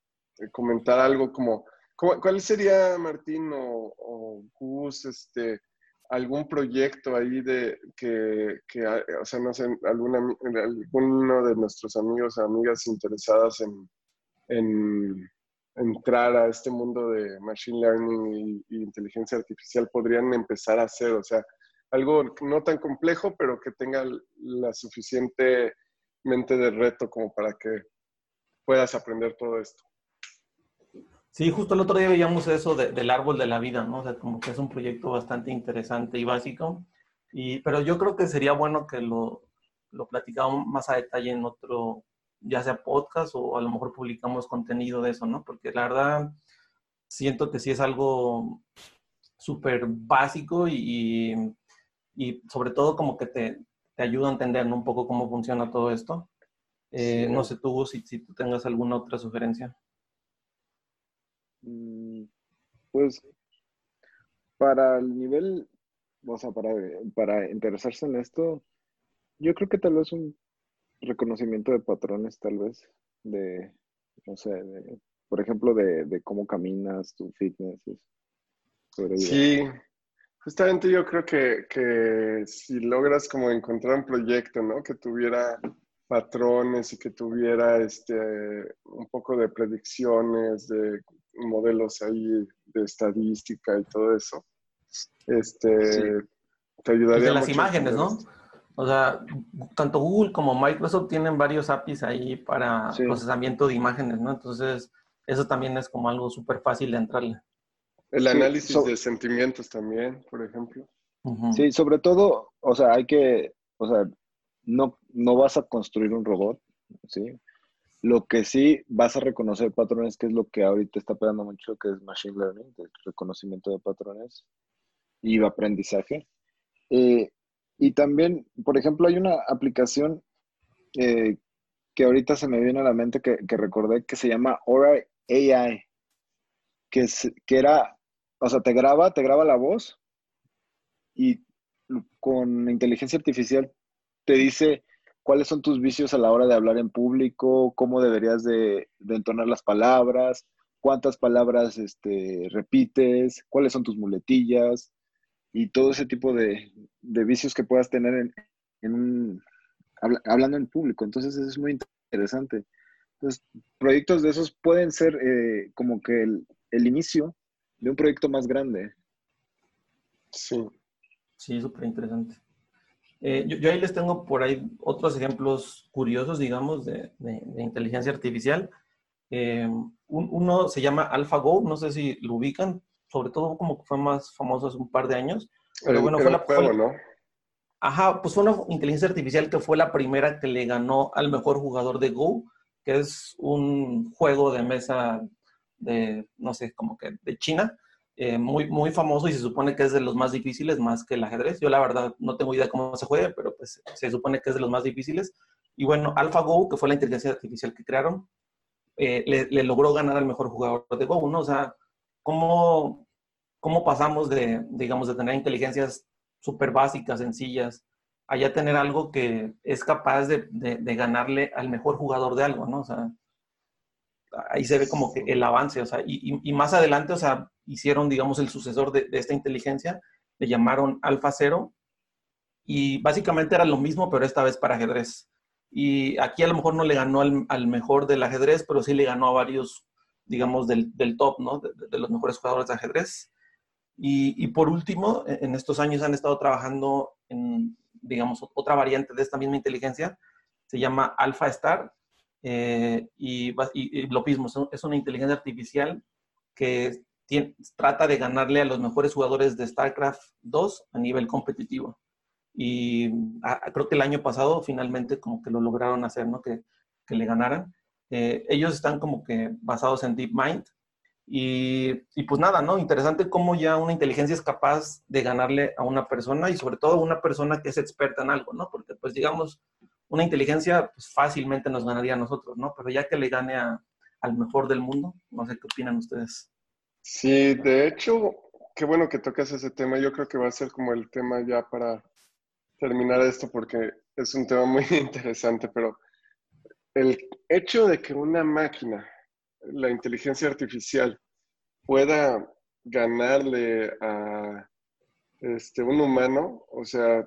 comentar algo como, ¿cuál sería, Martín o, o Gus, este, algún proyecto ahí de que, que, o sea, no sé, alguna, alguno de nuestros amigos o amigas interesadas en, en entrar a este mundo de machine learning y, inteligencia artificial podrían empezar a hacer? O sea, algo no tan complejo, pero que tenga la suficiente mente de reto como para que puedas aprender todo esto. Sí, justo el otro día veíamos eso del árbol de la vida, ¿no? O sea, como que es un proyecto bastante interesante y básico. Y, pero yo creo que sería bueno que lo, lo platicamos más a detalle en otro, ya sea podcast o a lo mejor publicamos contenido de eso, ¿no? Porque la verdad siento que sí es algo súper básico y, y, sobre todo como que te, te ayuda a entender un poco cómo funciona todo esto. Eh, no sé tú si, si tú tengas alguna otra sugerencia. Mm, pues para el nivel, o sea, para, para interesarse en esto, yo creo que tal vez un reconocimiento de patrones, tal vez, de, no sé, por ejemplo, de, cómo caminas, tu fitness. Sí, Justamente yo creo que, que si logras como encontrar un proyecto, ¿no? Que tuviera patrones y que tuviera este, un poco de predicciones, de modelos ahí de estadística y todo eso, este, te ayudaría. de las imágenes, ¿no? O sea, tanto Google como Microsoft tienen varios APIs ahí para procesamiento de imágenes, ¿no? Entonces, eso también es como algo súper fácil de entrarle. El análisis de sentimientos también, por ejemplo. Sí, sobre todo, o sea, hay que, o sea, no, no vas a construir un robot, ¿sí? Lo que sí vas a reconocer patrones, que es lo que ahorita está pegando mucho, que es Machine Learning, el reconocimiento de patrones y aprendizaje. Eh, y también, por ejemplo, hay una aplicación eh, que ahorita se me viene a la mente que, que recordé que se llama Aura AI, que, es, que era o sea, te graba, te graba la voz y con inteligencia artificial te dice cuáles son tus vicios a la hora de hablar en público, cómo deberías de, entonar las palabras, cuántas palabras este, repites, cuáles son tus muletillas y todo ese tipo de, vicios que puedas tener en, hablando en público. Entonces es muy interesante. Entonces, proyectos de esos pueden ser eh, como que el inicio de un proyecto más grande. Sí. Sí, súper interesante. Eh, yo, ahí les tengo por ahí otros ejemplos curiosos, digamos, de, inteligencia artificial. Eh, uno se llama AlphaGo, no sé si lo ubican, sobre todo como que fue más famoso hace un par de años. Pero bueno, fue la... Juego, ¿no? Ajá, pues fue una inteligencia artificial que fue la primera que le ganó al mejor jugador de Go, que es un juego de mesa de, no sé, como que de China, eh, muy, muy famoso y se supone que es de los más difíciles, más que el ajedrez. Yo la verdad no tengo idea cómo se juega, pero pues se supone que es de los más difíciles. Y bueno, AlphaGo, que fue la inteligencia artificial que crearon, eh, le, logró ganar al mejor jugador de Go, ¿no? O sea, ¿cómo, cómo pasamos de, digamos, de tener inteligencias súper básicas, sencillas, a tener algo que es capaz de, de, de ganarle al mejor jugador de algo, ¿no? O sea, ahí se ve como que el avance, o sea, y, más adelante, o sea, hicieron, digamos, el sucesor de, esta inteligencia, le llamaron Alfa Cero, y básicamente era lo mismo, pero esta vez para ajedrez. Y aquí a lo mejor no le ganó al, mejor del ajedrez, pero sí le ganó a varios, digamos, del, top, ¿no? De, los mejores jugadores de ajedrez. Y, y, por último, e, en estos años han estado trabajando en, digamos, otra variante de esta misma inteligencia, se llama Alpha Star, eh, y, lo mismo, es una inteligencia artificial que trata de ganarle a los mejores jugadores de StarCraft 2 a nivel competitivo. Y creo que el año pasado finalmente como que lo lograron hacer, ¿no? Que, que le ganaran. Eh, ellos están como que basados en DeepMind. Y, y, pues nada, ¿no? Interesante cómo ya una inteligencia es capaz de ganarle a una persona y sobre todo a una persona que es experta en algo, ¿no? Porque pues digamos, una inteligencia pues, fácilmente nos ganaría a nosotros, ¿no? Pero ya que le gane al mejor del mundo, no sé qué opinan ustedes. Sí, de hecho, qué bueno que tocas ese tema. Yo creo que va a ser como el tema ya para terminar esto porque es un tema muy interesante, pero el hecho de que una máquina, la inteligencia artificial, pueda ganarle a este, un humano, o sea,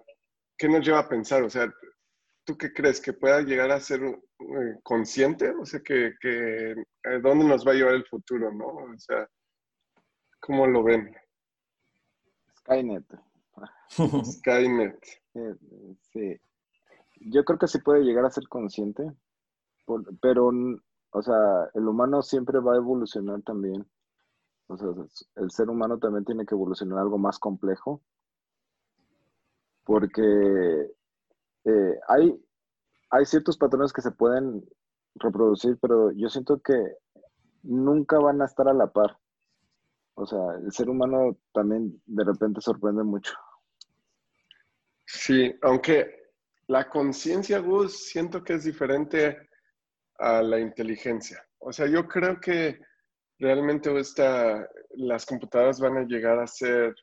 ¿qué nos lleva a pensar? O sea, ¿tú qué crees? ¿Que pueda llegar a ser eh, consciente? O sea, que, que ¿a dónde nos va a llevar el futuro, no? O sea, ¿cómo lo ven? Skynet. Skynet. Sí. Yo creo que sí puede llegar a ser consciente, pero, o sea, el humano siempre va a evolucionar también. O sea, el ser humano también tiene que evolucionar algo más complejo, porque eh, hay, hay ciertos patrones que se pueden reproducir, pero yo siento que nunca van a estar a la par. O sea, el ser humano también de repente sorprende mucho. Sí, aunque la conciencia, Gus, siento que es diferente a la inteligencia. O sea, yo creo que realmente esta, las computadoras van a llegar a ser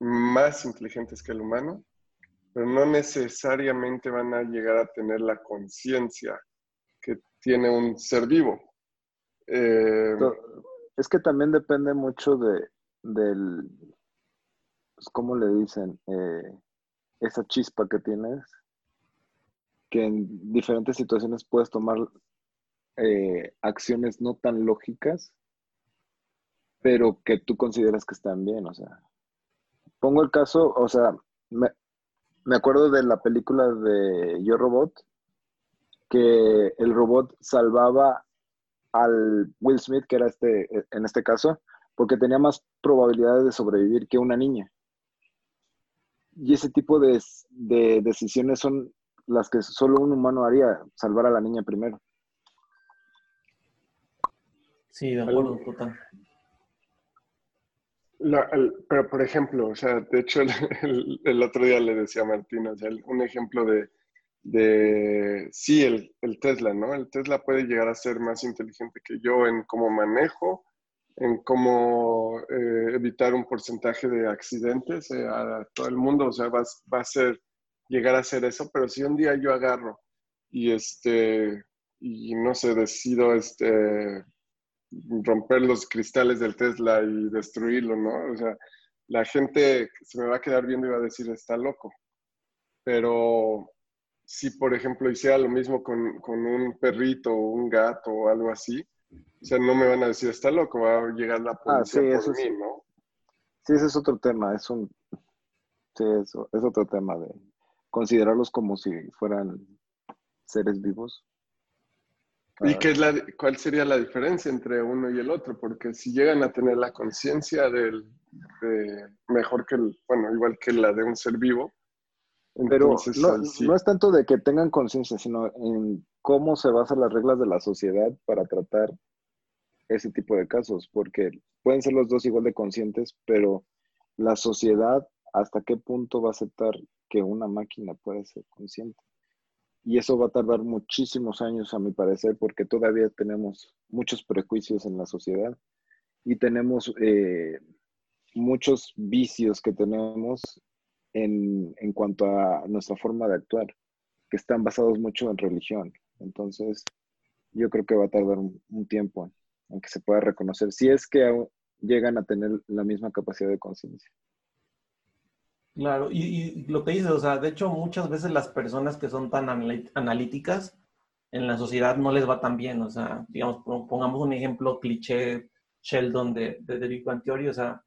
más inteligentes que el humano, pero no necesariamente van a llegar a tener la conciencia que tiene un ser vivo. Eh, es que también depende mucho de, del, pues, ¿cómo le dicen? Eh, esa chispa que tienes, que en diferentes situaciones puedes tomar eh, acciones no tan lógicas, pero que tú consideras que están bien, o sea. Pongo el caso, o sea, me, me acuerdo de la película de Yo Robot, que el robot salvaba al Will Smith, que era este, en este caso, porque tenía más probabilidades de sobrevivir que una niña. Y ese tipo de, decisiones son las que solo un humano haría, salvar a la niña primero. Sí, de acuerdo, total. Pero, por ejemplo, o sea, de hecho, el, otro día le decía a Martín, o sea, un ejemplo de, de sí, el, el, Tesla, ¿no? El Tesla puede llegar a ser más inteligente que yo en cómo manejo, en cómo eh, evitar un porcentaje de accidentes eh, a todo el mundo, o sea, va, va, a ser, llegar a ser eso, pero si un día yo agarro y este, y no sé, decido este, romper los cristales del Tesla y destruirlo, ¿no? O sea, la gente se me va a quedar viendo y va a decir, está loco. Pero si, por ejemplo, hiciera lo mismo con, con un perrito o un gato o algo así, o sea, no me van a decir, está loco, va a llegar la ah, policía ah, sí, por mí, ¿no? Sí, ese es otro tema, es un... Sí, eso, es otro tema de considerarlos como si fueran seres vivos. ¿Y qué es la, cuál sería la diferencia entre uno y el otro? Porque si llegan a tener la conciencia del, de mejor que el, bueno, igual que la de un ser vivo, pero no, no, es tanto de que tengan conciencia, sino en cómo se basan las reglas de la sociedad para tratar ese tipo de casos, porque pueden ser los dos igual de conscientes, pero la sociedad hasta qué punto va a aceptar que una máquina puede ser consciente. Y eso va a tardar muchísimos años, a mi parecer, porque todavía tenemos muchos prejuicios en la sociedad y tenemos eh, muchos vicios que tenemos en, en cuanto a nuestra forma de actuar, que están basados mucho en religión. Entonces, yo creo que va a tardar un, tiempo en que se pueda reconocer, si es que llegan a tener la misma capacidad de conciencia. Claro, y, lo que dices, o sea, de hecho muchas veces las personas que son tan analíticas en la sociedad no les va tan bien, o sea, digamos, pongamos un ejemplo cliché Sheldon de, de The Big Bang Theory, o sea,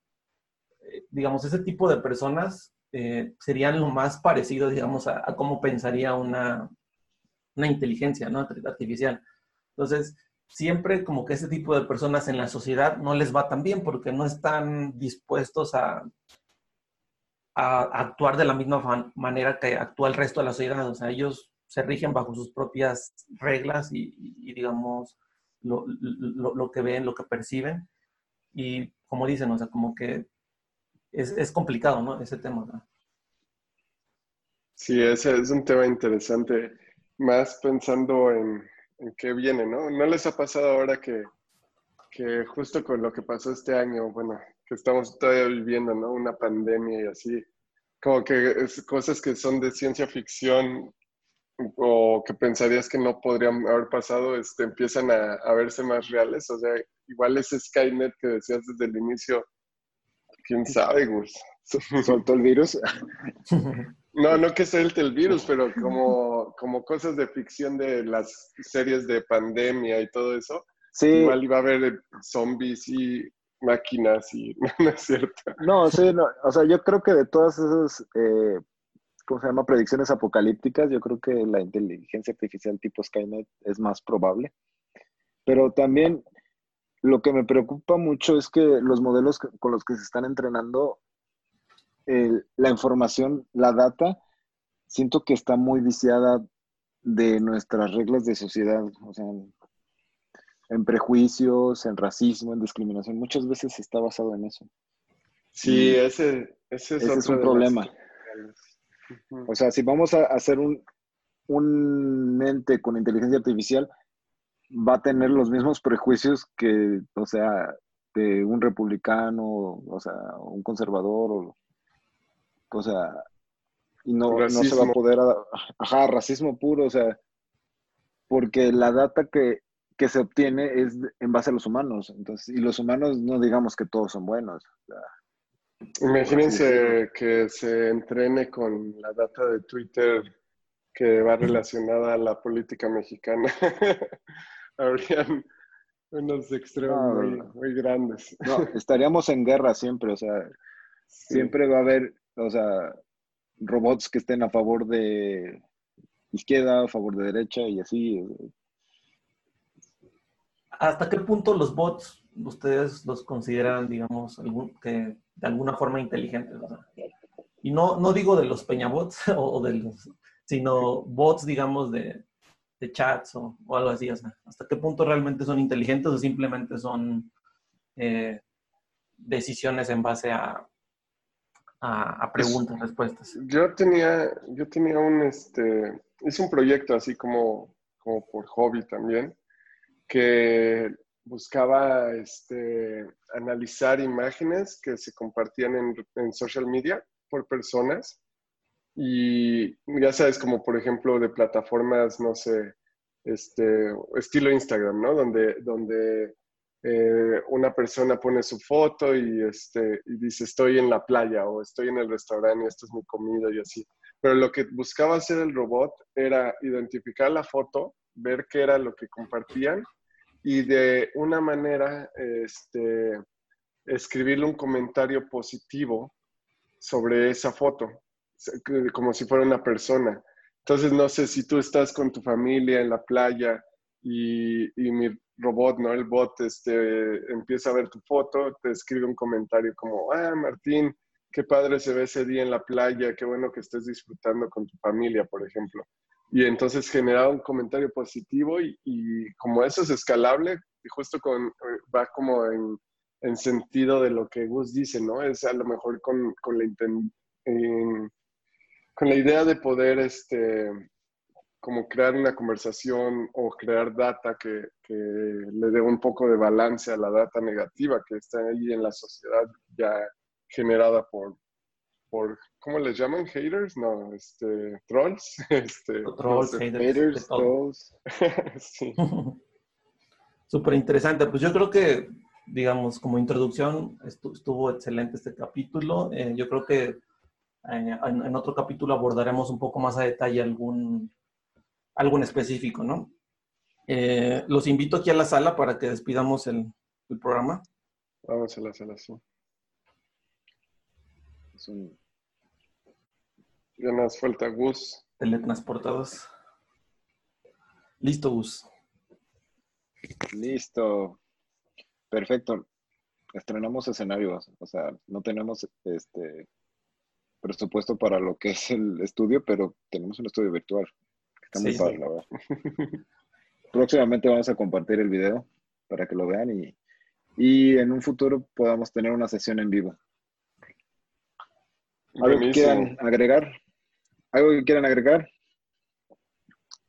eh, digamos, ese tipo de personas eh, serían lo más parecido, digamos, a, a cómo pensaría una, una inteligencia ¿no? artificial. Entonces, siempre como que ese tipo de personas en la sociedad no les va tan bien porque no están dispuestos a, a actuar de la misma manera que actúa el resto de la sociedad. O sea, ellos se rigen bajo sus propias reglas y, digamos, lo, lo, que ven, lo que perciben. Y como dicen, o sea, como que es, es complicado, ¿no? Ese tema. Sí, ese es un tema interesante más pensando en, qué viene, ¿no? ¿No les ha pasado ahora que, que justo con lo que pasó este año, bueno, que estamos todavía viviendo, ¿no? Una pandemia y así, como que es cosas que son de ciencia ficción o que pensarías que no podrían haber pasado, este, empiezan a, a verse más reales. O sea, igual ese Skynet que decías desde el inicio, quién sabe, Gus. Soltó el virus. No, no que sea el virus, pero como, como cosas de ficción de las series de pandemia y todo eso. Sí. Igual iba a haber zombies y máquinas y no, es cierto. No, sí, no, o sea, yo creo que de todas esas, eh, ¿cómo se llama? Predicciones apocalípticas, yo creo que la inteligencia artificial tipo Skynet es más probable. Pero también lo que me preocupa mucho es que los modelos con los que se están entrenando la información, la data, siento que está muy viciada de nuestras reglas de sociedad, o sea, en, prejuicios, en racismo, en discriminación. Muchas veces está basado en eso. Sí, ese, ese, es, un problema. O sea, si vamos a hacer un, un mente con inteligencia artificial, va a tener los mismos prejuicios que, o sea, de un republicano, o sea, un conservador, o o sea, y no, no se va a poder, ajá, racismo puro, o sea, porque la data que, se obtiene es en base a los humanos, entonces, y los humanos no digamos que todos son buenos, Imagínense que se entrene con la data de Twitter que va relacionada a la política mexicana. Habrían unos extremos muy, grandes. No, estaríamos en guerra siempre, o sea, siempre va a haber, o sea, robots que estén a favor de izquierda, a favor de derecha y así. ¿Hasta qué punto los bots ustedes los consideran, digamos, que de alguna forma inteligentes? y no, no digo de los peñabots o, de los, sino bots, digamos, de, chats o, algo así. ¿Hasta qué punto realmente son inteligentes o simplemente son eh, decisiones en base a, a, preguntas, respuestas? Yo tenía, yo tenía un, este, hice un proyecto así como, como por hobby también, que buscaba este, analizar imágenes que se compartían en, en, social media por personas. Y ya sabes, como por ejemplo de plataformas, no sé, este, estilo Instagram, ¿no? Donde, donde eh, una persona pone su foto y, este, y dice estoy en la playa o estoy en el restaurante y esto es mi comida y así. Pero lo que buscaba hacer el robot era identificar la foto, ver qué era lo que compartían y de una manera este, escribirle un comentario positivo sobre esa foto, como si fuera una persona. Entonces, no sé si tú estás con tu familia en la playa y, y mi robot, ¿no? El bot este, empieza a ver tu foto, te escribe un comentario como, ah, Martín, qué padre se ve ese día en la playa, qué bueno que estés disfrutando con tu familia, por ejemplo y entonces generaba un comentario positivo y, como eso es escalable, y justo con, va como en, en, sentido de lo que Gus dice, ¿no? Es a lo mejor con, con la, con la idea de poder, este, como crear una conversación o crear data que, que, le dé un poco de balance a la data negativa que está ahí en la sociedad ya generada por, por, ¿cómo les llaman? ¿Haters? No, este, trolls. Este, trolls, haters, trolls. sí. Súper interesante. Pues yo creo que, digamos, como introducción, estuvo excelente este capítulo. Eh, yo creo que eh, en, otro capítulo abordaremos un poco más a detalle algún, algo en específico, ¿no? Eh, los invito aquí a la sala para que despidamos el, el programa. Vamos a la sala, sí. Ya nos falta Gus. Teletransportados. Listo, Gus. Listo. Perfecto. Estrenamos escenarios. O sea, no tenemos este presupuesto para lo que es el estudio, pero tenemos un estudio virtual. Está muy padre, la verdad. Próximamente vamos a compartir el video para que lo vean y, y en un futuro podamos tener una sesión en vivo. ¿Algo que quieran agregar? ¿Algo que quieran agregar?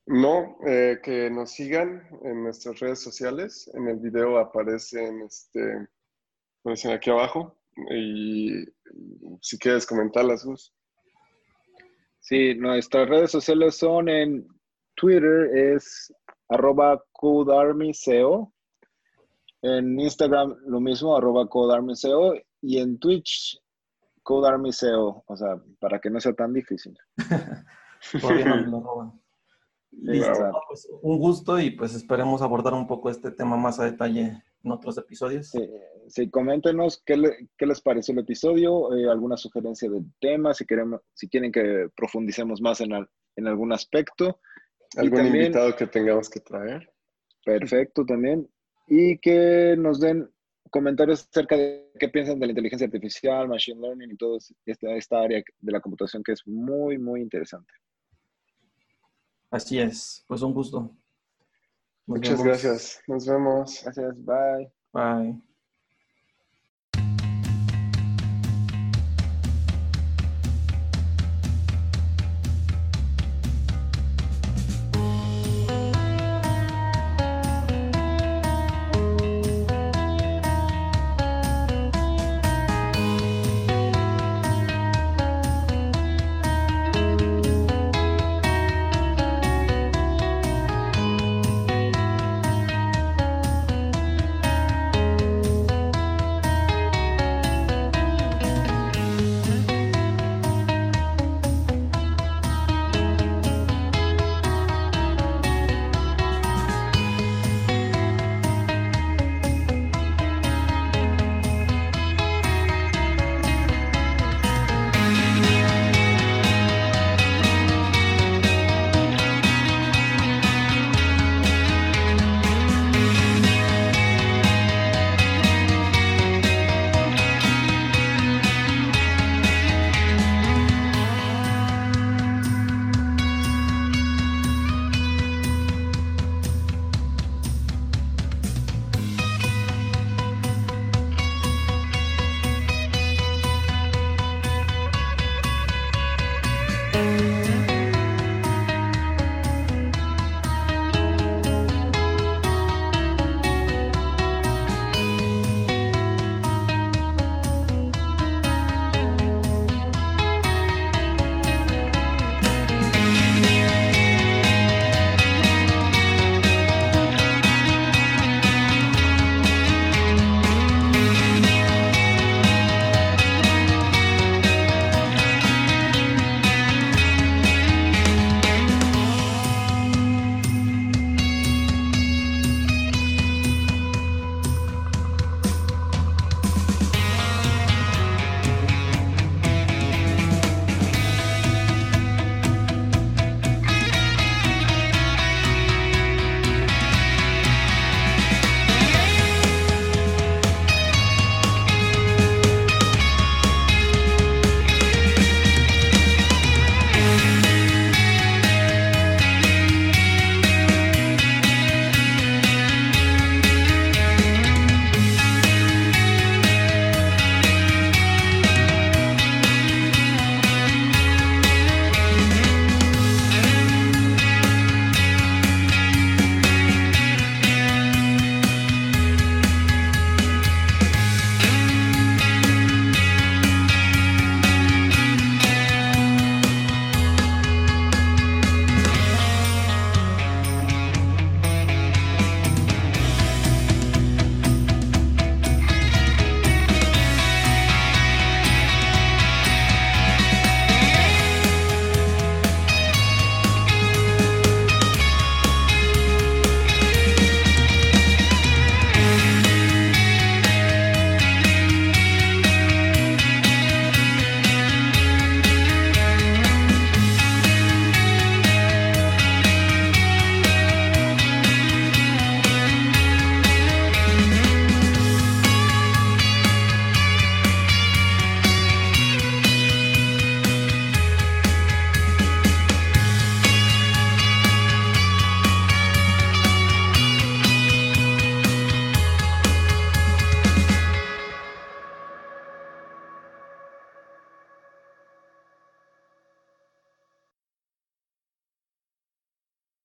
No, eh, que nos sigan en nuestras redes sociales. En el video aparecen, este, aparecen aquí abajo. Y si quieres comentarlas, Gus. Sí, nuestras redes sociales son en Twitter es arroba codearmyseo. En Instagram lo mismo, arroba codearmyseo. Y en Twitch Code Army SEO, o sea, para que no sea tan difícil. Listo. Pues, un gusto y pues esperemos abordar un poco este tema más a detalle en otros episodios. Sí, coméntenos qué, les pareció el episodio, eh, alguna sugerencia de tema, si, queremos, si quieren que profundicemos más en, en algún aspecto. ¿Algún invitado que tengamos que traer? Perfecto también. Y que nos den comentarios acerca de qué piensan de la inteligencia artificial, machine learning y toda esta, esta área de la computación que es muy, muy interesante. Así es, pues un gusto. Muchas gracias. Nos vemos. Gracias, bye. Bye.